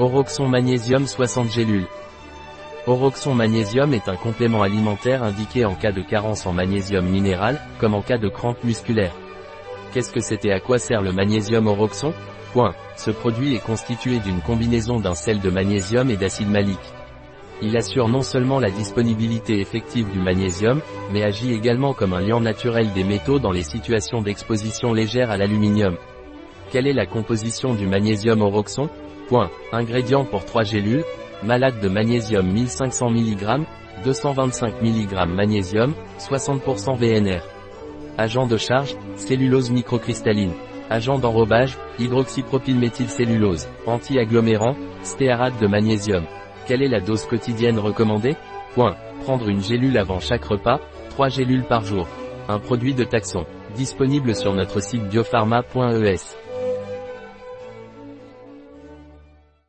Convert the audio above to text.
Oroxon magnésium 60 gélules. Oroxon magnésium est un complément alimentaire indiqué en cas de carence en magnésium minéral, comme en cas de crampe musculaire. Qu'est-ce que et à quoi sert le magnésium Oroxon. Ce produit est constitué d'une combinaison d'un sel de magnésium et d'acide malique. Il assure non seulement la disponibilité effective du magnésium, mais agit également comme un liant naturel des métaux dans les situations d'exposition légère à l'aluminium. Quelle est la composition du magnésium Oroxon Point. Ingrédients pour 3 gélules. Malade de magnésium 1500 mg, 225 mg magnésium, 60% VNR. Agent de charge, cellulose microcristalline. Agent d'enrobage, hydroxypropylméthylcellulose. Anti-agglomérant, stéarate de magnésium. Quelle est la dose quotidienne recommandée? Point. Prendre une gélule avant chaque repas, 3 gélules par jour. Un produit de taxon. Disponible sur notre site biopharma.es.